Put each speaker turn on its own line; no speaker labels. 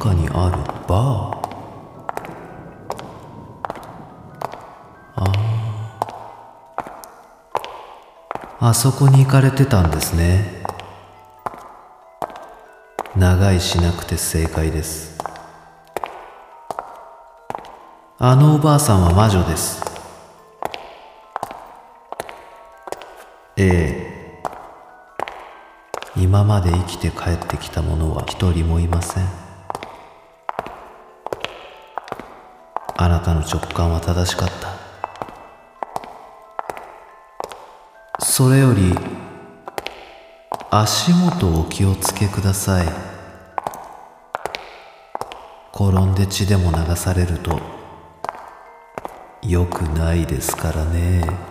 中にあるバー。ああそこに行かれてたんですね。長いしなくて正解です。あのおばあさんは魔女です。ええ。今まで生きて帰ってきた者は一人もいません。あなたの直感は正しかった。それより足元お気をつけください。転んで血でも流されるとよくないですからね。